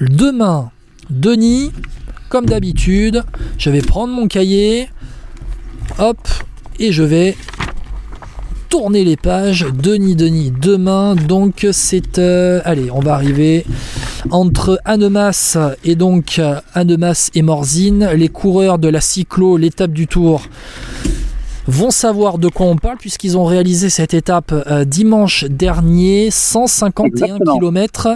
demain, Denis, comme d'habitude, je vais prendre mon cahier, hop, et je vais tourner les pages. Denis, Denis, demain, donc c'est... euh, allez, on va arriver entre Annemasse et donc euh, Annemasse et Morzine, les coureurs de la cyclo, l'étape du Tour vont savoir de quoi on parle puisqu'ils ont réalisé cette étape euh, dimanche dernier, 151 Exactement. km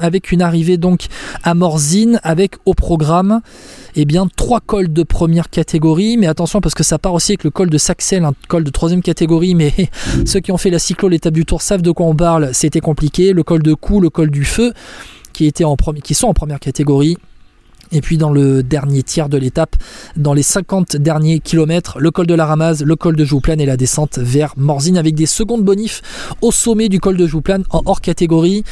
avec une arrivée donc à Morzine avec au programme eh bien trois cols de première catégorie. Mais attention parce que ça part aussi avec le col de Saxel, un col de troisième catégorie. Mais ceux qui ont fait la cyclo, l'étape du Tour savent de quoi on parle, c'était compliqué, le col de Cou, le col du Feu qui, étaient en premi- qui sont en première catégorie et puis dans le dernier tiers de l'étape, dans les 50 derniers kilomètres, le col de la Ramaz, le col de Jouplane et la descente vers Morzine avec des secondes bonifs au sommet du col de Jouplane en hors catégorie.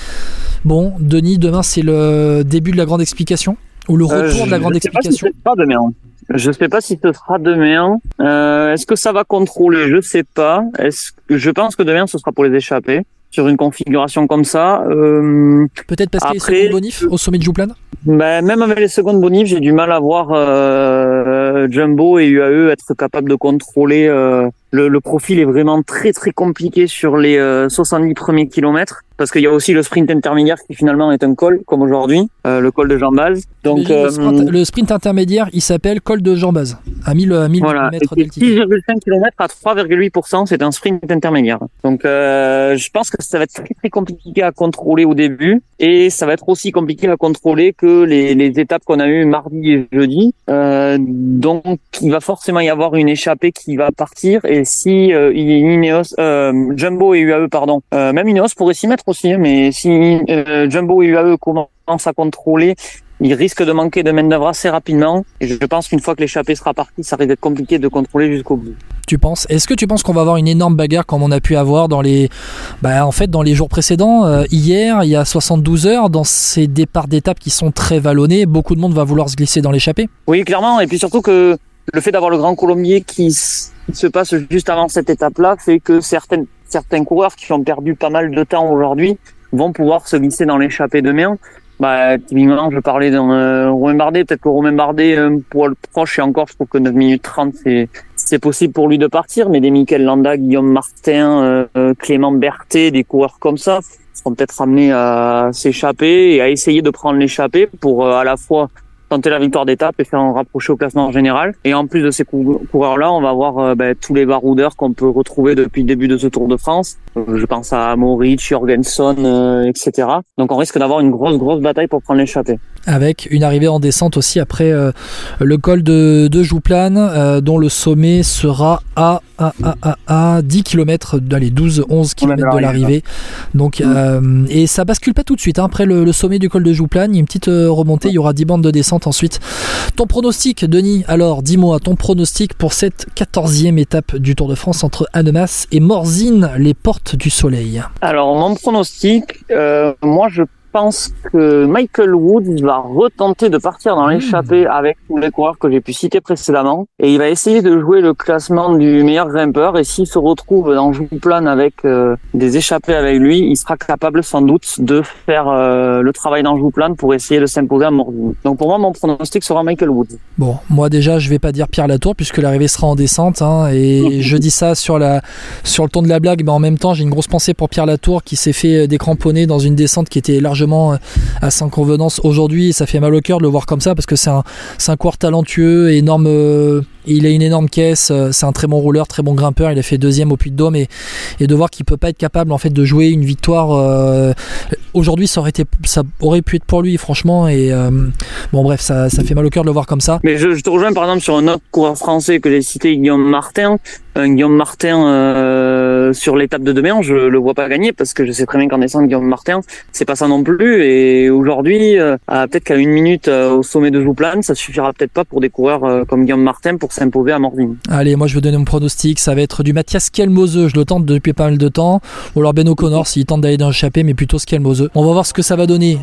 Bon, Denis, demain c'est le début de la grande explication ou le Euh, retour de la je grande sais pas si explication. demain. Je sais pas si ce sera demain. Euh, Est-ce que ça va contrôler? Je sais pas. Est-ce que je pense que demain ce sera pour les échapper sur une configuration comme ça. Euh, Peut-être parce qu'il y a les secondes bonifs au sommet de Jouplane ben, même avec les secondes bonifs, j'ai du mal à voir euh, Jumbo et UAE être capables de contrôler. euh, le, le profil est vraiment très très compliqué sur les euh, 70 premiers kilomètres parce qu'il y a aussi le sprint intermédiaire qui finalement est un col comme aujourd'hui, euh, le col de Jambaz. Donc le, euh, sprint, le sprint intermédiaire, il s'appelle col de Jambaz, à 1000, à 1000 Voilà, mètres et d'altitude. 6,5 km à 3,8%, c'est un sprint intermédiaire. Donc euh, je pense que ça va être très très compliqué à contrôler au début et ça va être aussi compliqué à contrôler que les, les étapes qu'on a eues mardi et jeudi. Donc il va forcément y avoir une échappée qui va partir et si euh, Ineos, euh, Jumbo et UAE pardon, euh, même Ineos pourrait s'y mettre aussi, hein, mais si Jumbo et UAE commencent à contrôler il risque de manquer de main d'œuvre assez rapidement. Et je pense qu'une fois que l'échappée sera partie, ça risque d'être compliqué de contrôler jusqu'au bout. Tu penses Est-ce que tu penses qu'on va avoir une énorme bagarre comme on a pu avoir dans les, bah, en fait, dans les jours précédents Euh, Hier, il y a 72 heures, dans ces départs d'étapes qui sont très vallonnés, beaucoup de monde va vouloir se glisser dans l'échappée? Oui, clairement. Et puis surtout que le fait d'avoir le Grand Colombier qui se passe juste avant cette étape-là fait que certaines, certains coureurs qui ont perdu pas mal de temps aujourd'hui vont pouvoir se glisser dans l'échappée demain. Bah, typiquement, je parlais d'un euh, Romain Bardet. Peut-être que Romain Bardet, un poil proche, et encore, je trouve que 9 minutes 30, c'est, c'est possible pour lui de partir. Mais des Michael Landa, Guillaume Martin, euh, euh, Clément Berthet, des coureurs comme ça, seront peut-être amenés à s'échapper et à essayer de prendre l'échappée pour euh, à la fois tenter la victoire d'étape et faire un rapprocher au classement général. Et en plus de ces cou- coureurs-là, on va voir euh, ben, tous les baroudeurs qu'on peut retrouver depuis le début de ce Tour de France. Euh, je pense à Moritz, Jorgensen, euh, etc. Donc on risque d'avoir une grosse, grosse bataille pour prendre l'échappée. Avec une arrivée en descente aussi après euh, le col de, de Jouplane, euh, dont le sommet sera à, à, à, à, à 10 km, allez, 12-11 km de l'arrivée. Donc, euh, et ça bascule pas tout de suite. hein. Après le, le sommet du col de Jouplane, il y a une petite euh, remontée, il y aura 10 bandes de descente ensuite. Ton pronostic, Denis, alors dis-moi ton pronostic pour cette 14e étape du Tour de France entre Annemasse et Morzine, les portes du soleil. Alors mon pronostic, euh, moi je pense que Michael Woods va retenter de partir dans l'échappée avec tous les coureurs que j'ai pu citer précédemment et il va essayer de jouer le classement du meilleur grimpeur et s'il se retrouve dans Jouplane avec euh, des échappées avec lui, il sera capable sans doute de faire euh, le travail dans Jouplane pour essayer de s'imposer à Morville. Donc pour moi mon pronostic sera Michael Woods. Bon, moi déjà je vais pas dire Pierre Latour puisque l'arrivée sera en descente hein, et je dis ça sur la sur le ton de la blague mais en même temps j'ai une grosse pensée pour Pierre Latour qui s'est fait décramponner dans une descente qui était largement euh, à sa convenance aujourd'hui ça fait mal au cœur de le voir comme ça parce que c'est un un coureur talentueux énorme euh, il a une énorme caisse euh, c'est un très bon rouleur très bon grimpeur il a fait deuxième au Puy de Dôme et, et de voir qu'il peut pas être capable en fait de jouer une victoire aujourd'hui ça aurait été ça aurait pu être pour lui franchement et bon bref ça, ça fait mal au cœur de le voir comme ça Mais je, je te rejoins par exemple sur un autre coureur français que j'ai cité, Guillaume Martin. Un Guillaume Martin sur l'étape de demain, je le vois pas gagner parce que je sais très bien qu'en descente, Guillaume Martin, c'est pas ça non plus. Et aujourd'hui, euh, peut-être qu'à une minute euh, au sommet de Jouplane, ça suffira peut-être pas pour des coureurs euh, comme Guillaume Martin pour s'imposer à Morvin. Allez, moi je vais donner mon pronostic. Ça va être du Mathias Kelmose. Je le tente depuis pas mal de temps. Ou alors Ben O'Connor s'il tente d'aller dans l'échappée, mais plutôt Skelmose. On va voir ce que ça va donner